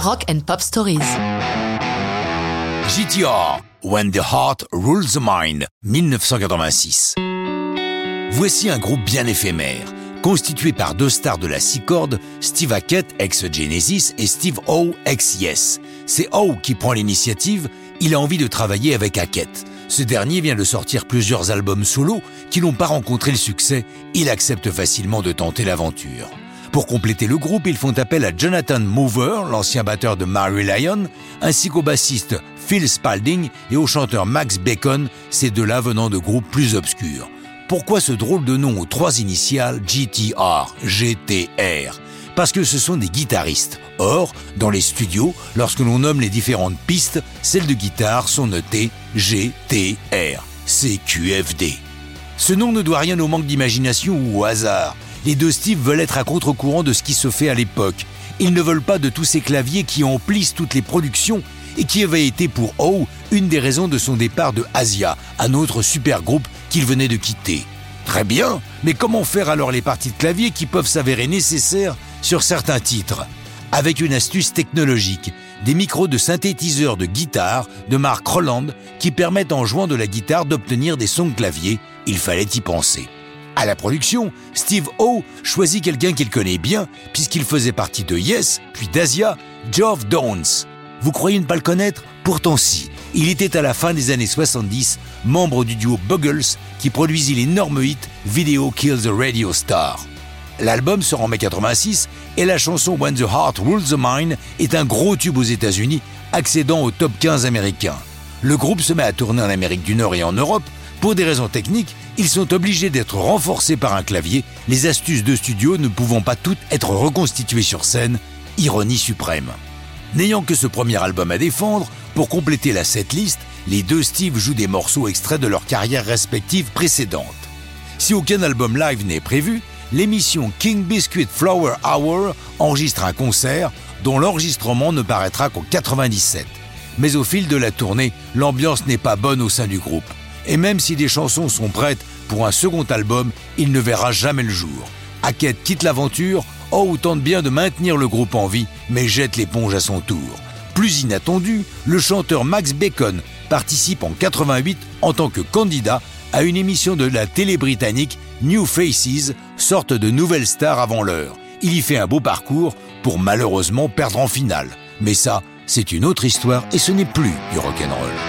Rock and Pop Stories. GTR, When the Heart Rules the Mind, 1986. Voici un groupe bien éphémère, constitué par deux stars de la six Steve Hackett, ex-Genesis, et Steve Howe, ex-Yes. C'est Howe qui prend l'initiative, il a envie de travailler avec Hackett. Ce dernier vient de sortir plusieurs albums solo qui n'ont pas rencontré le succès, il accepte facilement de tenter l'aventure. Pour compléter le groupe, ils font appel à Jonathan Mover, l'ancien batteur de Mary Lyon, ainsi qu'au bassiste Phil Spalding et au chanteur Max Bacon, ces deux-là venant de groupes plus obscurs. Pourquoi ce drôle de nom aux trois initiales GTR, GTR Parce que ce sont des guitaristes. Or, dans les studios, lorsque l'on nomme les différentes pistes, celles de guitare sont notées GTR, CQFD. Ce nom ne doit rien au manque d'imagination ou au hasard. Les deux Steve veulent être à contre-courant de ce qui se fait à l'époque. Ils ne veulent pas de tous ces claviers qui emplissent toutes les productions et qui avait été pour O une des raisons de son départ de Asia, un autre super groupe qu'il venait de quitter. Très bien, mais comment faire alors les parties de clavier qui peuvent s'avérer nécessaires sur certains titres? Avec une astuce technologique, des micros de synthétiseurs de guitare de marque Roland qui permettent en jouant de la guitare d'obtenir des sons de clavier, il fallait y penser. À la production, Steve O choisit quelqu'un qu'il connaît bien, puisqu'il faisait partie de Yes, puis d'Asia, Geoff Downs. Vous croyez ne pas le connaître? Pourtant si. Il était à la fin des années 70 membre du duo Buggles qui produisit l'énorme hit Video Kills the Radio Star. L'album sort en mai 86 et la chanson When the Heart Rules the Mind est un gros tube aux États-Unis, accédant au top 15 américain. Le groupe se met à tourner en Amérique du Nord et en Europe. Pour des raisons techniques, ils sont obligés d'être renforcés par un clavier, les astuces de studio ne pouvant pas toutes être reconstituées sur scène. Ironie suprême. N'ayant que ce premier album à défendre, pour compléter la setlist, les deux Steve jouent des morceaux extraits de leurs carrières respectives précédentes. Si aucun album live n'est prévu, l'émission King Biscuit Flower Hour enregistre un concert dont l'enregistrement ne paraîtra qu'en 97. Mais au fil de la tournée, l'ambiance n'est pas bonne au sein du groupe. Et même si des chansons sont prêtes pour un second album, il ne verra jamais le jour. Hackett quitte l'aventure, Oh tente bien de maintenir le groupe en vie, mais jette l'éponge à son tour. Plus inattendu, le chanteur Max Bacon participe en 88 en tant que candidat à une émission de la télé britannique New Faces, sorte de nouvelle star avant l'heure. Il y fait un beau parcours pour malheureusement perdre en finale. Mais ça, c'est une autre histoire et ce n'est plus du rock'n'roll.